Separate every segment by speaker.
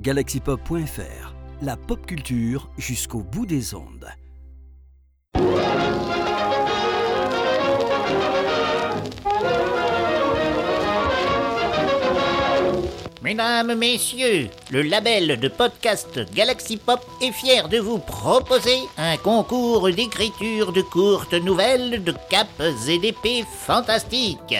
Speaker 1: galaxypop.fr, la pop culture jusqu'au bout des ondes.
Speaker 2: Mesdames, Messieurs, le label de podcast Galaxy Pop est fier de vous proposer un concours d'écriture de courtes nouvelles de capes et d'épées fantastiques.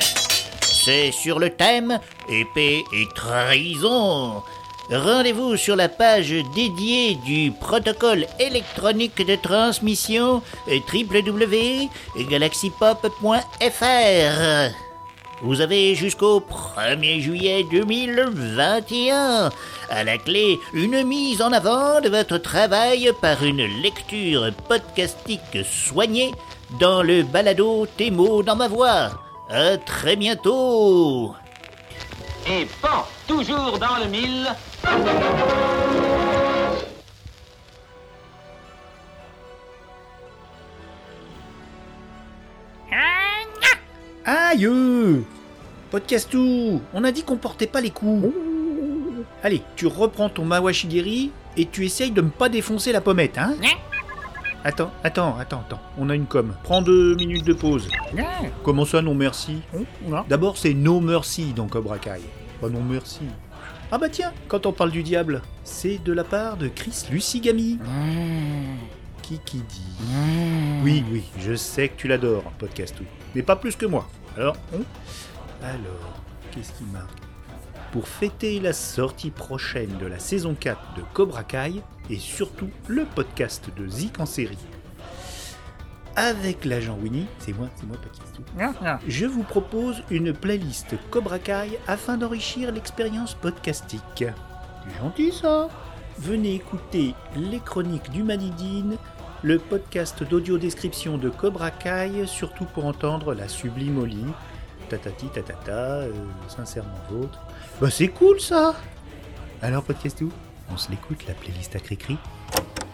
Speaker 2: C'est sur le thème épée et trahison. Rendez-vous sur la page dédiée du protocole électronique de transmission www.galaxypop.fr. Vous avez jusqu'au 1er juillet 2021. À la clé, une mise en avant de votre travail par une lecture podcastique soignée dans le balado Tes dans ma voix. À très bientôt.
Speaker 3: Et pan, toujours dans le mille.
Speaker 4: Aïe euh Podcast tout On a dit qu'on portait pas les coups. Allez, tu reprends ton Mawashigiri et tu essayes de me pas défoncer la pommette, hein? Attends, attends, attends, attends. On a une com. Prends deux minutes de pause. Comment ça, non merci? D'abord, c'est no mercy dans Cobra Kai. Pas non merci. Ah bah tiens, quand on parle du diable, c'est de la part de Chris Lucigami. Qui qui dit Oui, oui, je sais que tu l'adores, podcast tout. Mais pas plus que moi. Alors, on Alors, qu'est-ce qui marque Pour fêter la sortie prochaine de la saison 4 de Cobra Kai et surtout le podcast de Zik en série. Avec l'agent Winnie, c'est moi, c'est moi tout. Je vous propose une playlist Cobra Kai afin d'enrichir l'expérience podcastique. C'est gentil ça Venez écouter les chroniques du Manidine, le podcast d'audio description de Cobra Kai, surtout pour entendre la sublime Oli, tatati tatata, euh, sincèrement vôtre. Bah c'est cool ça Alors podcast tout On se l'écoute la playlist à cri-cri
Speaker 5: Now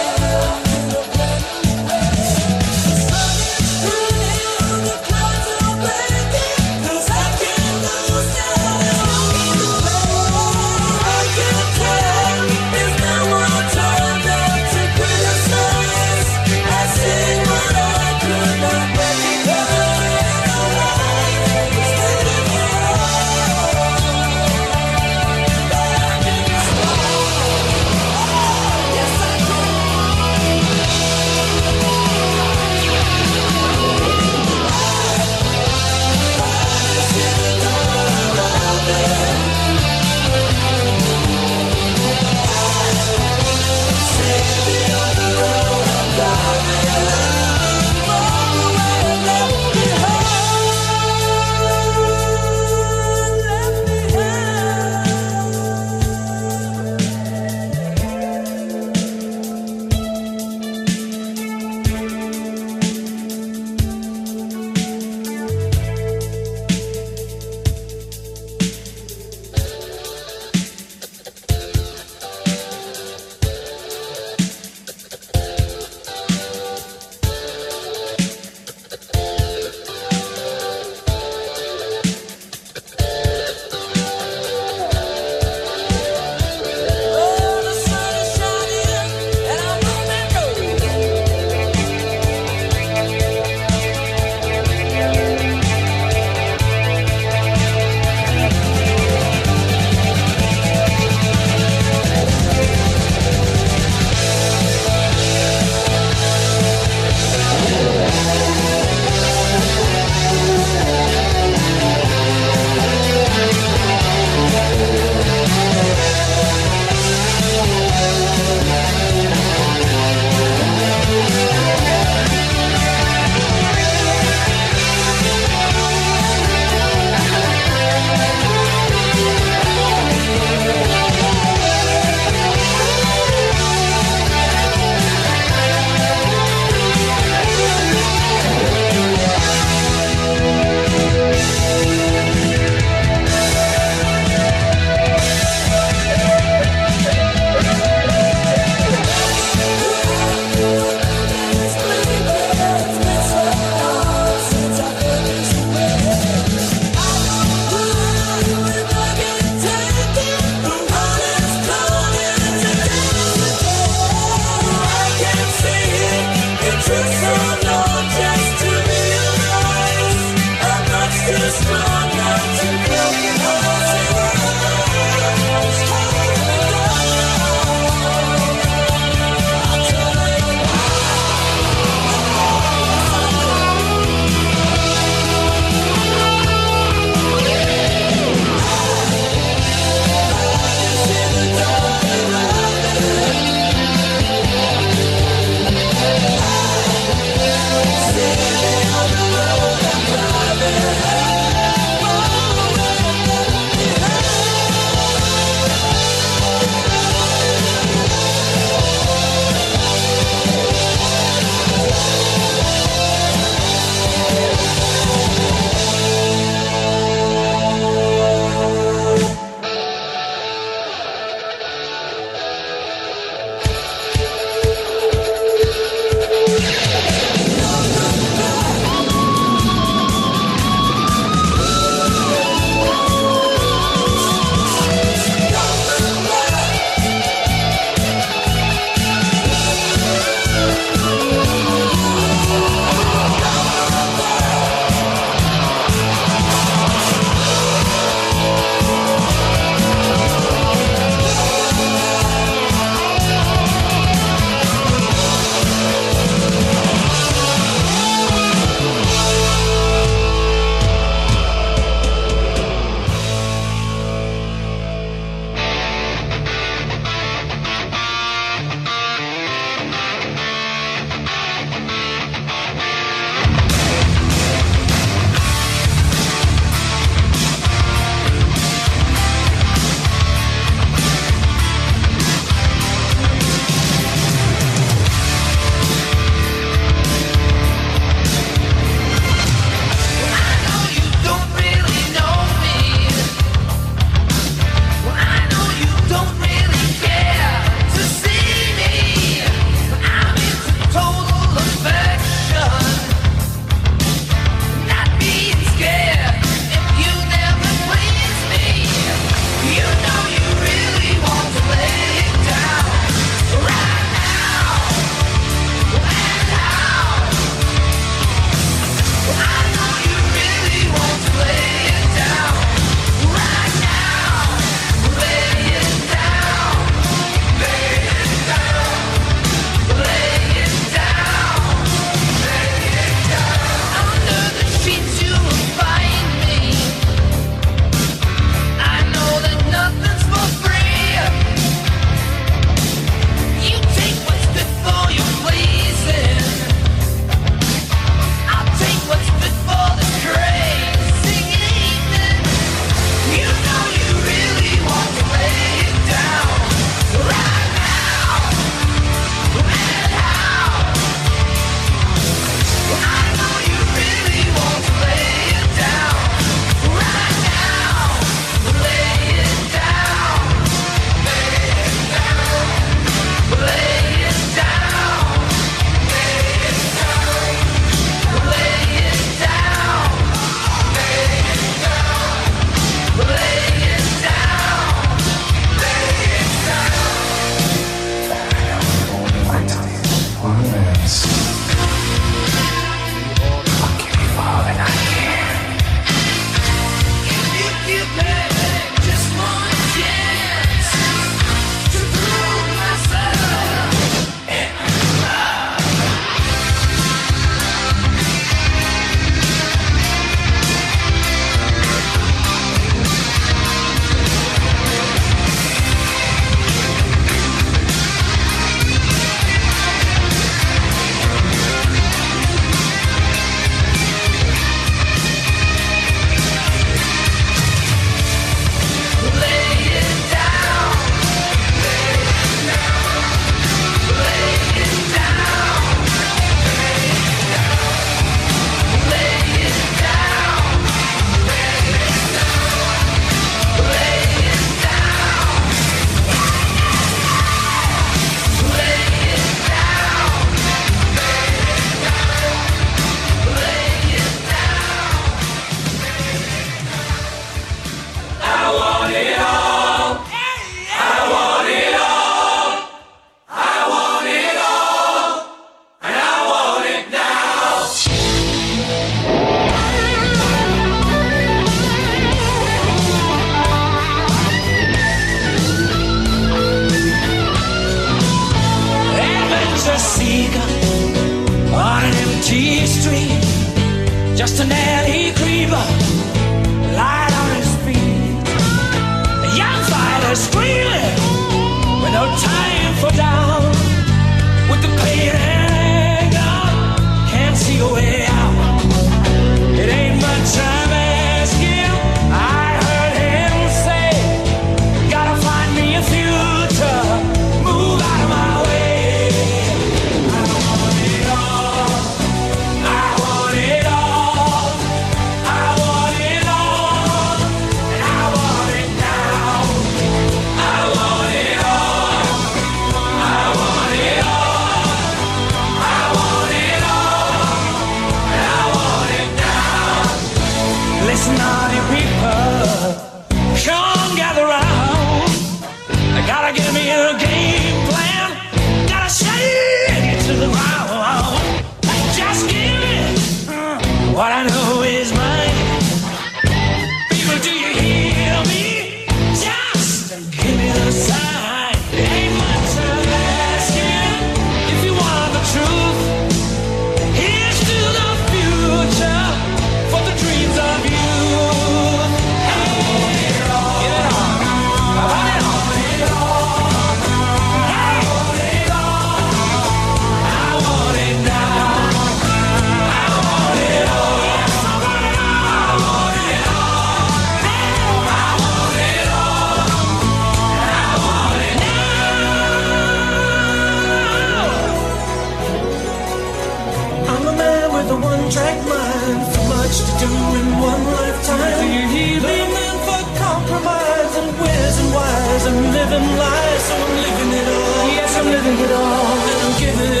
Speaker 5: the one track mind. Too much to
Speaker 6: do in one lifetime. Do you
Speaker 5: hear me?
Speaker 6: Leaning for compromise and where's and why's. I'm living lies, so I'm living it all. Yes, I'm living it all. And I'm giving it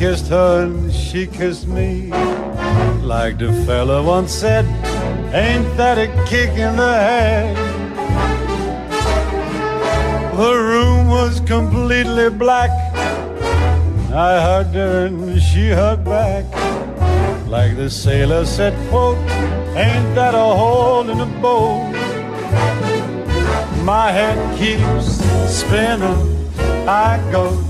Speaker 7: kissed her and she kissed me. Like the fella once said, ain't that a kick in the head? The room was completely black. I hugged her and she hugged back. Like the sailor said, quote, ain't that a hole in the boat? My head keeps spinning. I go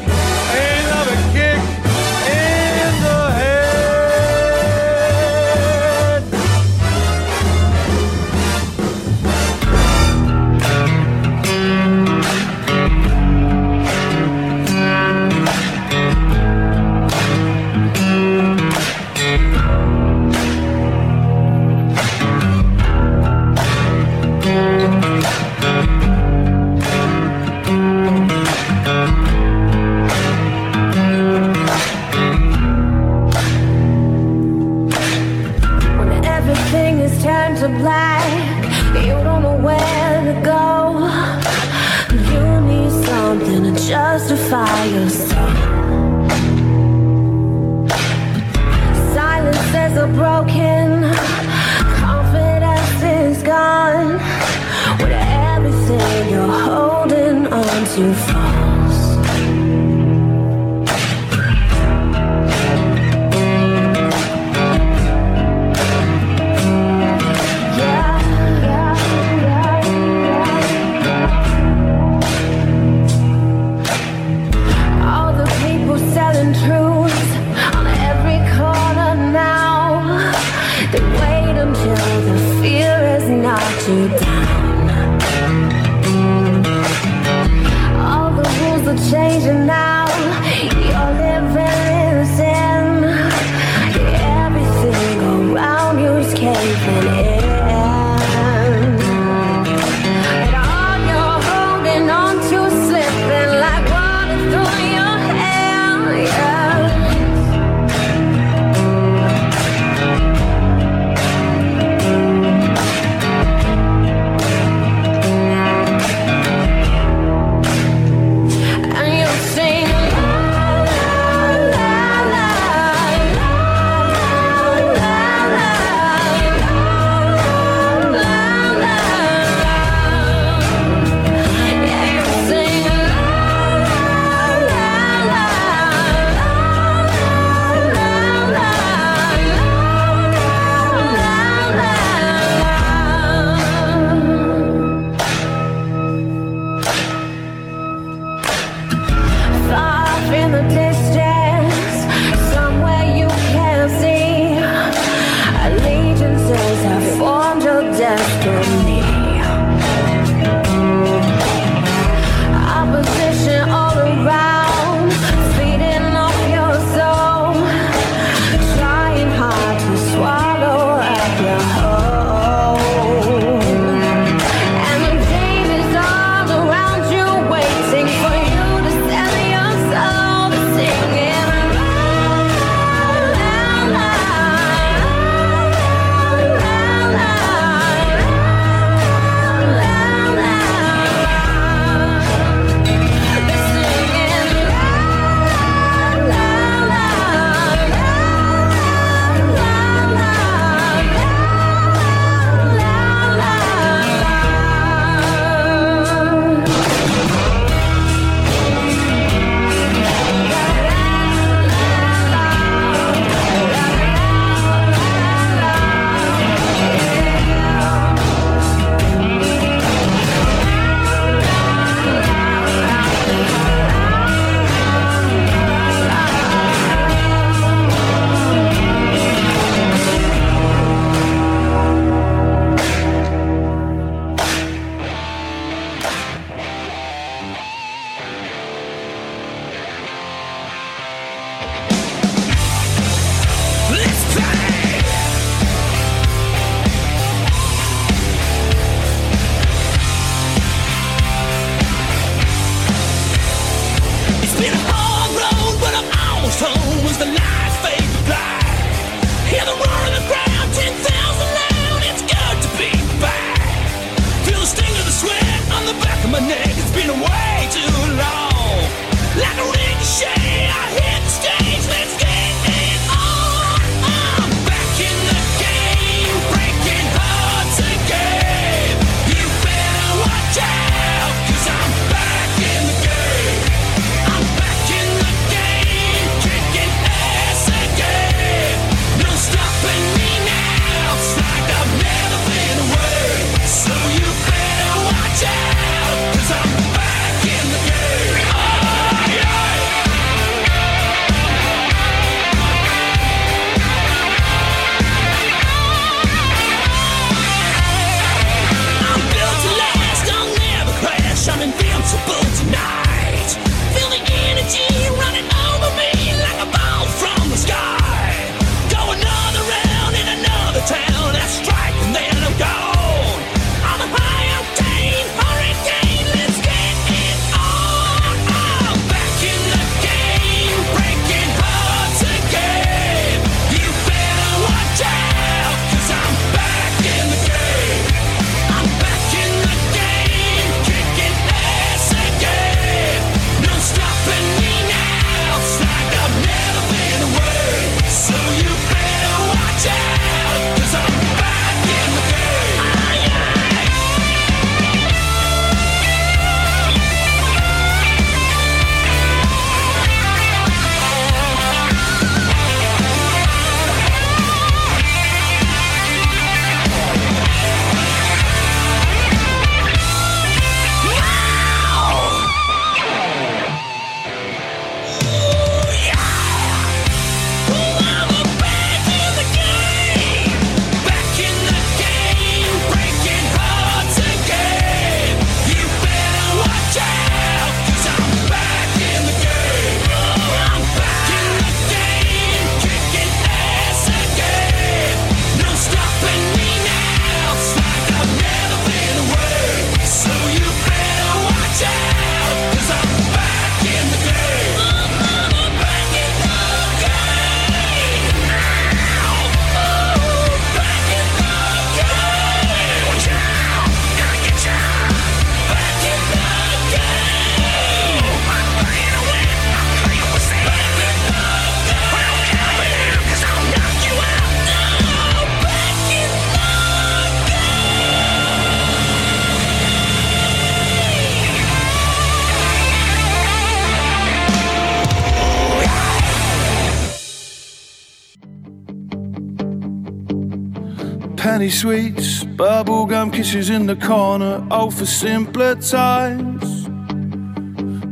Speaker 8: kisses in the corner, oh for simpler times.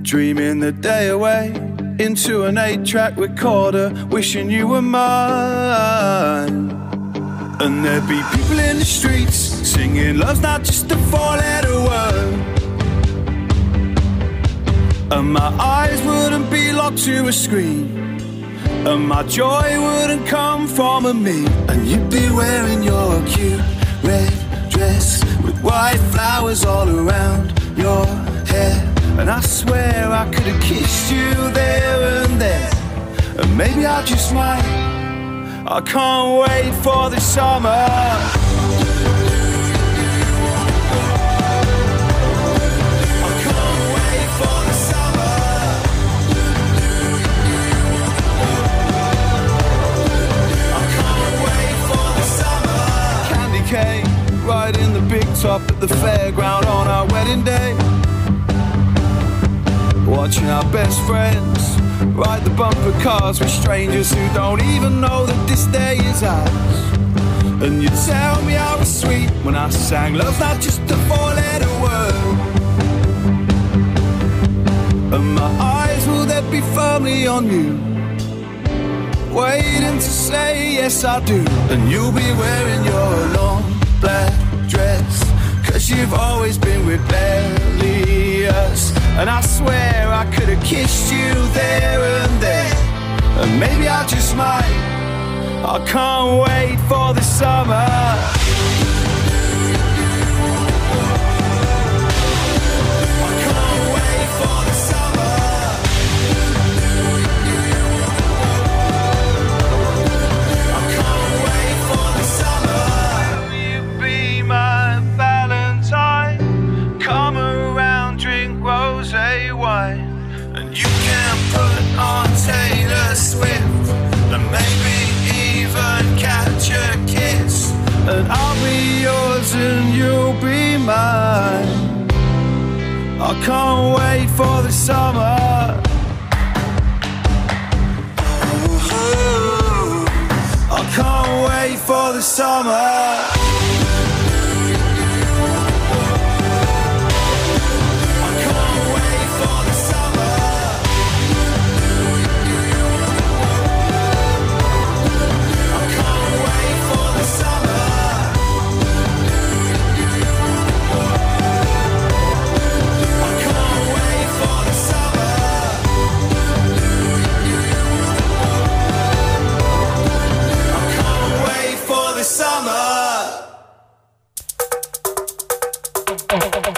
Speaker 8: Dreaming the day away into an eight track recorder, wishing you were mine. And there'd be people in the streets singing love's not just a four letter word. And my eyes wouldn't be locked to a screen. And my joy wouldn't come from a me. And you'd be wearing your cute red dress with white flowers all around your hair. And I swear I could have kissed you there and there. And maybe I just might. I can't wait for the summer. Riding the big top at the fairground on our wedding day. Watching our best friends ride the bumper cars with strangers who don't even know that this day is ours. And you tell me I was sweet when I sang love's not just a four letter word. And my eyes will then be firmly on you. Waiting to say yes I do. And you'll be wearing your long black dress. Cause you've always been rebellious. And I swear I could have kissed you there and there. And maybe I just might. I can't wait for the summer. I can't wait for the summer. I can't wait for the summer.
Speaker 9: Oh, oh,
Speaker 10: oh.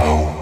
Speaker 10: Oh.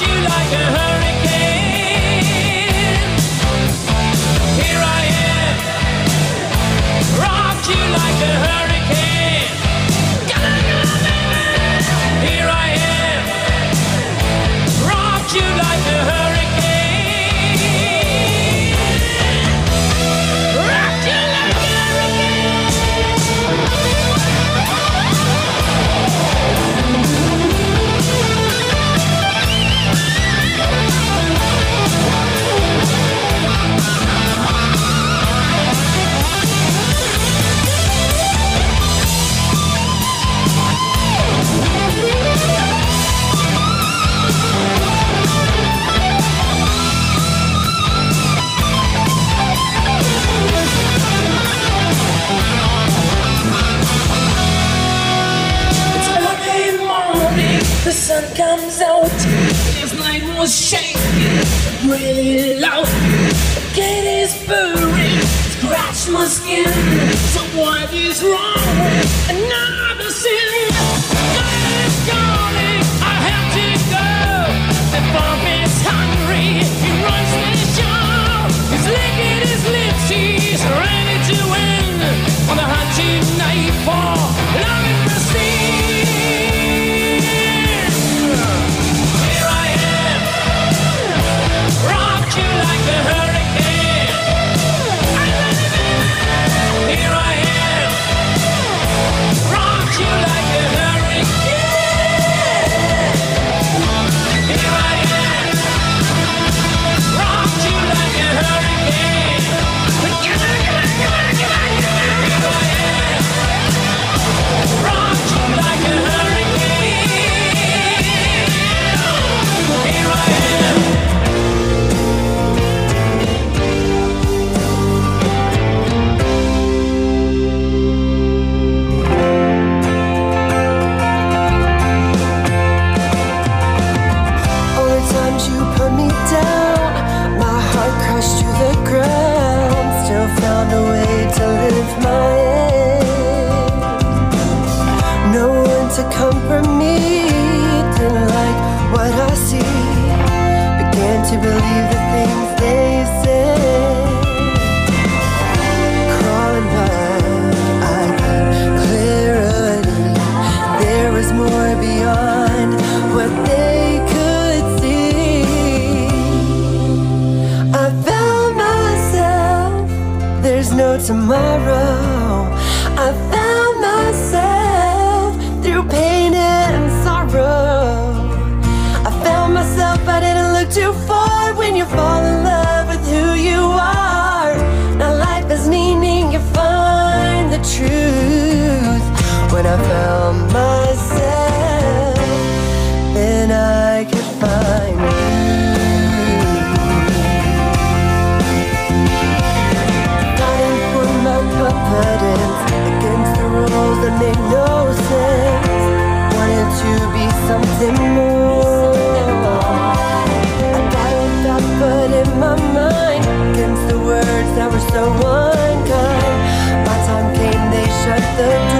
Speaker 10: You like a hurricane.
Speaker 11: something more. I gotta stop putting my mind against the words that
Speaker 12: were so unkind. My time came, they shut the
Speaker 13: door.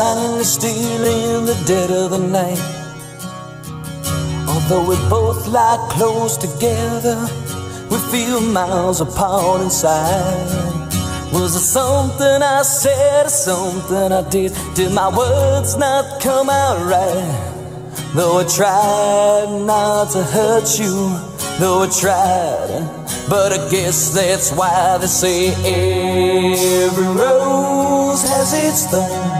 Speaker 13: Silently still in the dead of the night. Although we both lie close together, we feel miles apart inside. Was it something I said or something I did? Did my words not come out right? Though I tried not to hurt you, though I tried, but I guess that's why they say every rose has its thorn.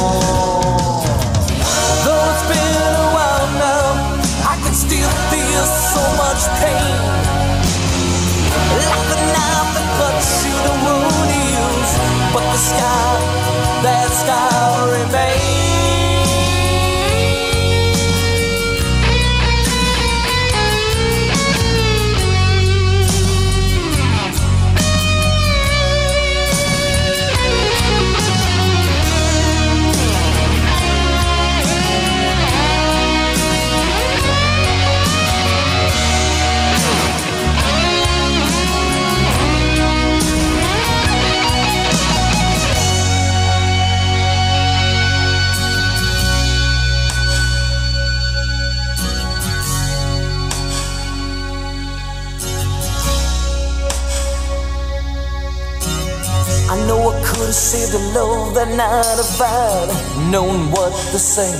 Speaker 13: What to say.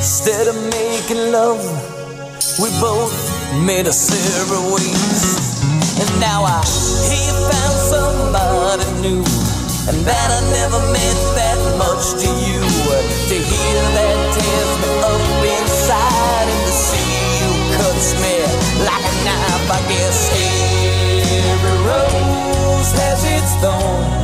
Speaker 13: Instead of making love, we both made us separate ways. And now I hear you found somebody new, and that I never meant that much to you. To hear that tears me up inside, and to see you cuts me like a knife. I guess every rose has its thorn,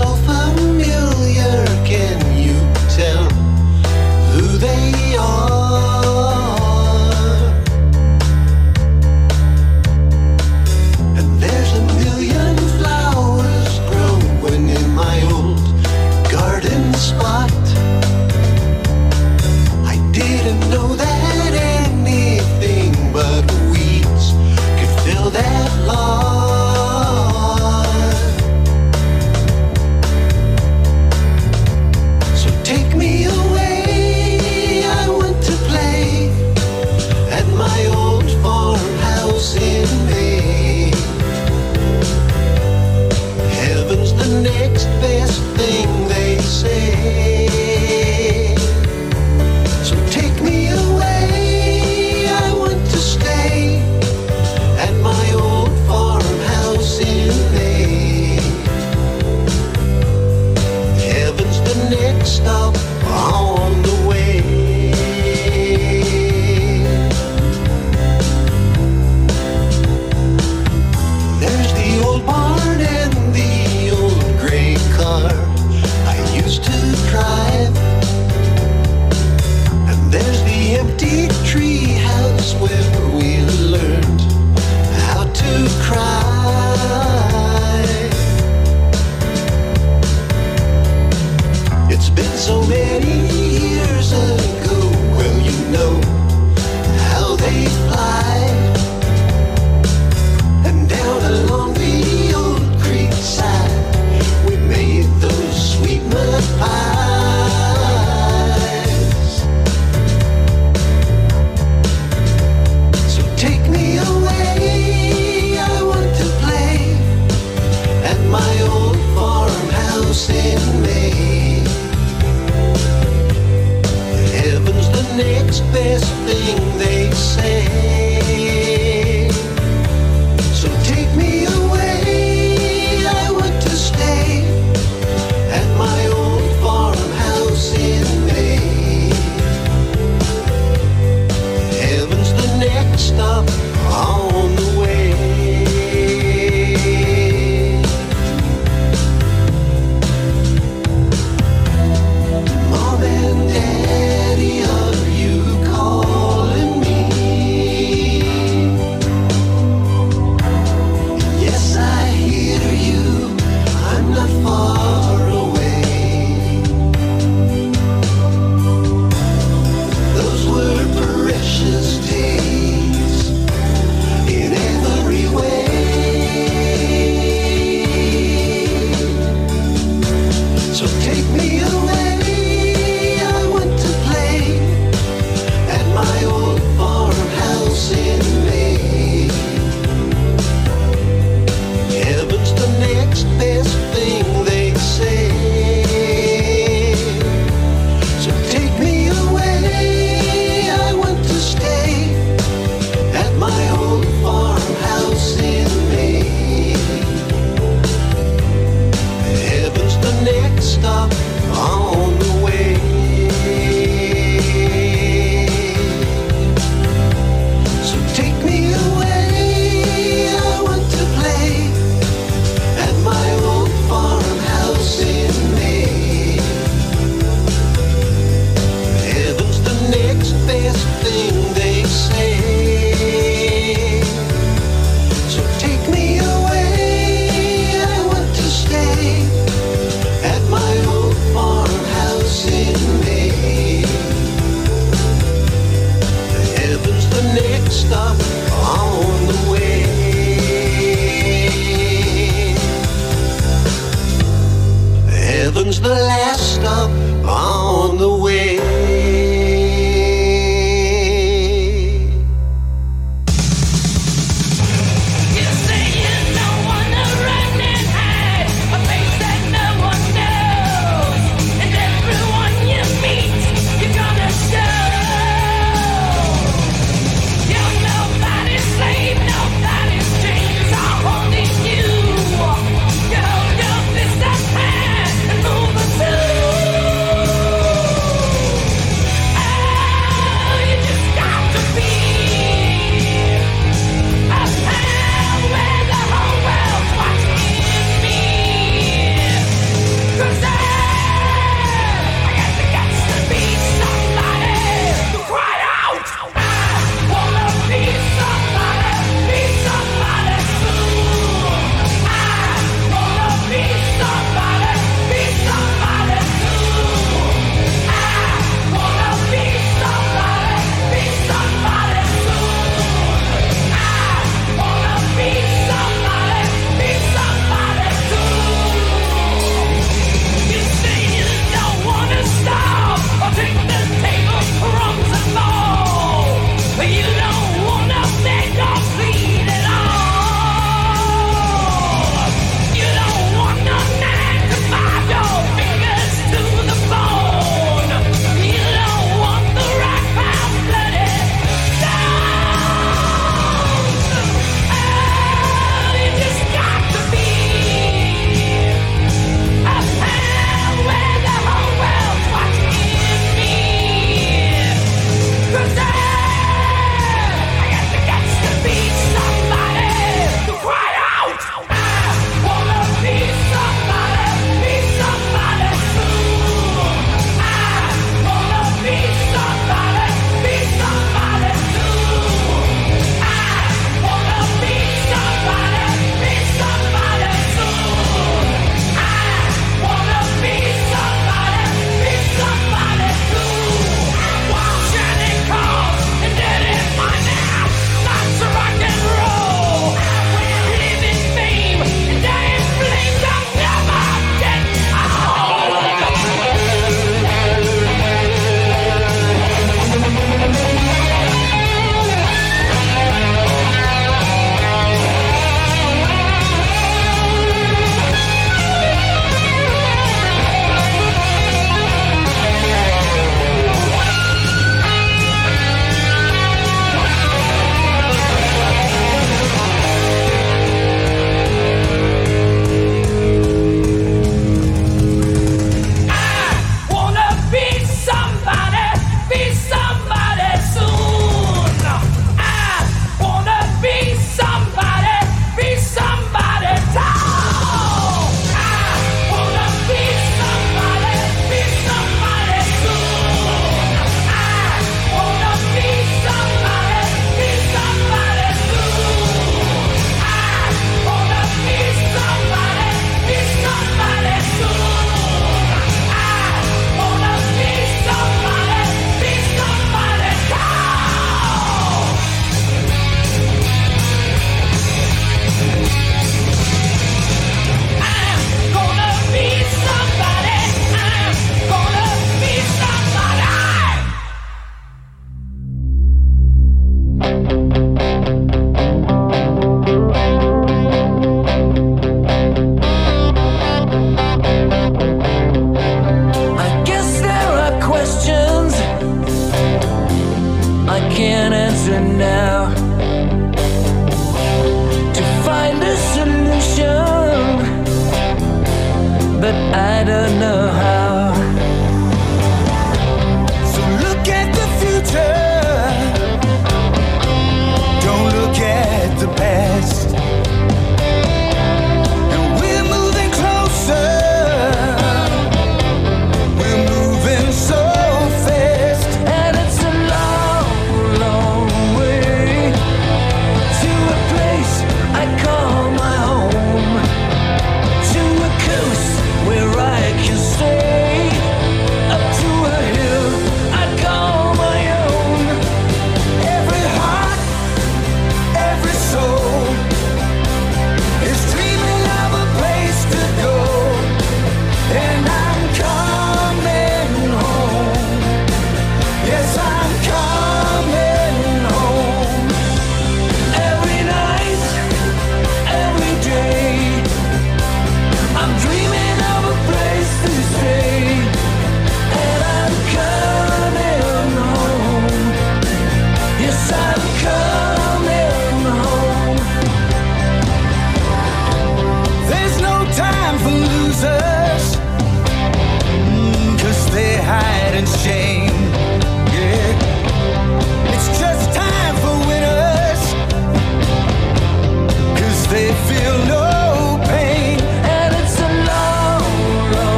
Speaker 14: Looking so stop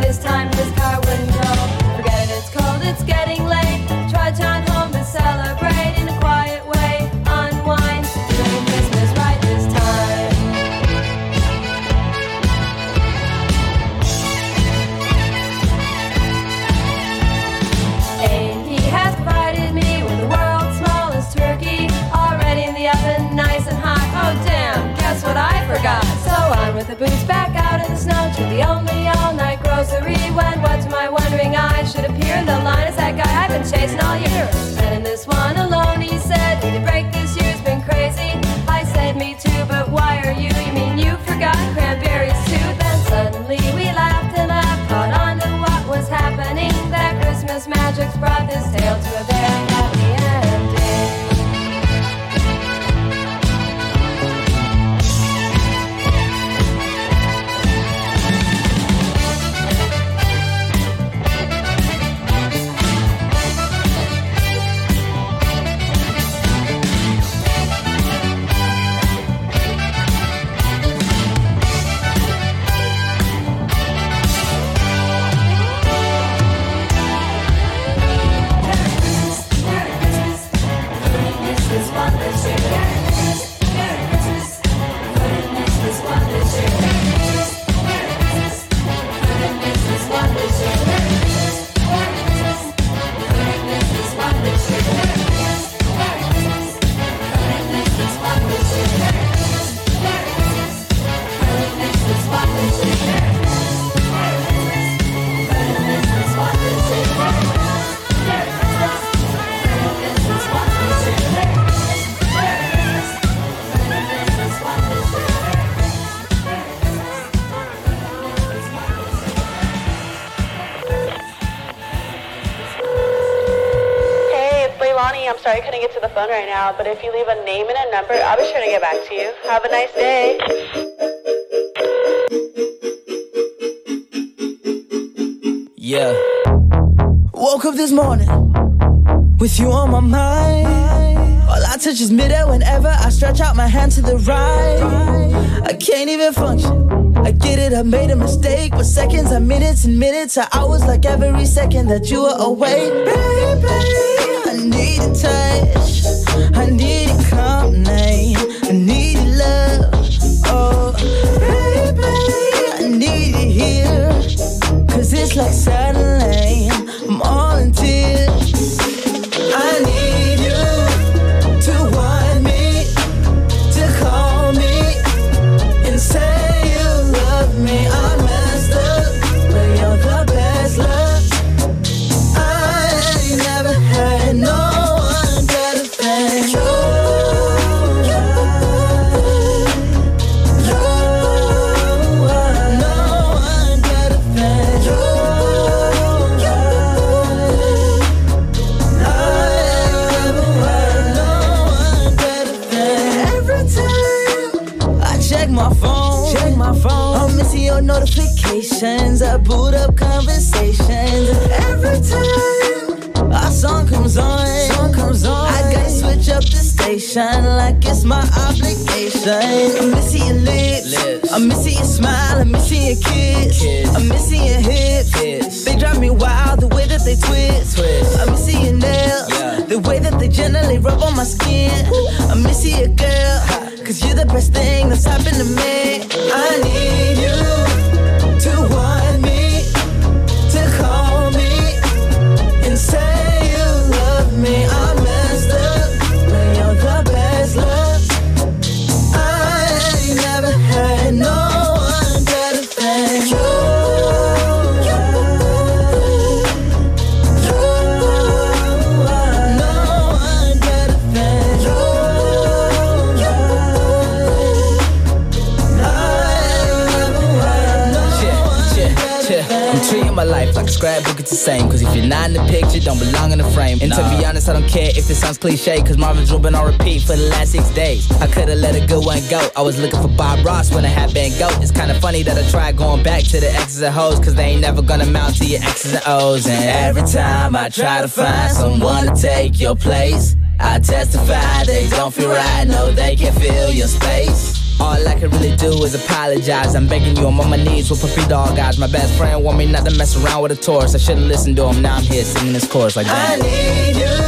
Speaker 10: This time
Speaker 15: this car wouldn't go. To my wondering eyes should appear in the line is that guy I've been chasing all year. And in this one alone, he said, "Need to break this year's been crazy." I said, "Me too, but why are you? You mean you forgot cranberries too?" Then suddenly we laughed and laughed, caught on to what was happening. That Christmas magic's brought this tale to a
Speaker 16: phone right now, but if you leave a name and a number, I'll be sure to get back to you. Have a nice day.
Speaker 11: Yeah. Woke up this morning with you on my mind. All I touch is midair whenever I stretch out my hand to the right. I can't even function. I get it, I made a mistake. But seconds are minutes and minutes are hours, like every second that you are away. Baby, need a touch. I need cliche, cause Marvin Drew been on repeat for the last six days. I could've let a good one go. I was looking for Bob Ross when I had Van Gogh. It's kinda funny that I tried going back to the X's and O's, cause they ain't never gonna mount to your X's and O's. And every time I try to find someone to take your place, I testify they don't feel right, no, they can feel your space.
Speaker 5: All I can really do is apologize. I'm begging you, I'm on my knees with puppy dog eyes. My best friend want me not to mess around with a tourist. I should've listened to him. Now I'm here singing this chorus like that.
Speaker 11: I need you.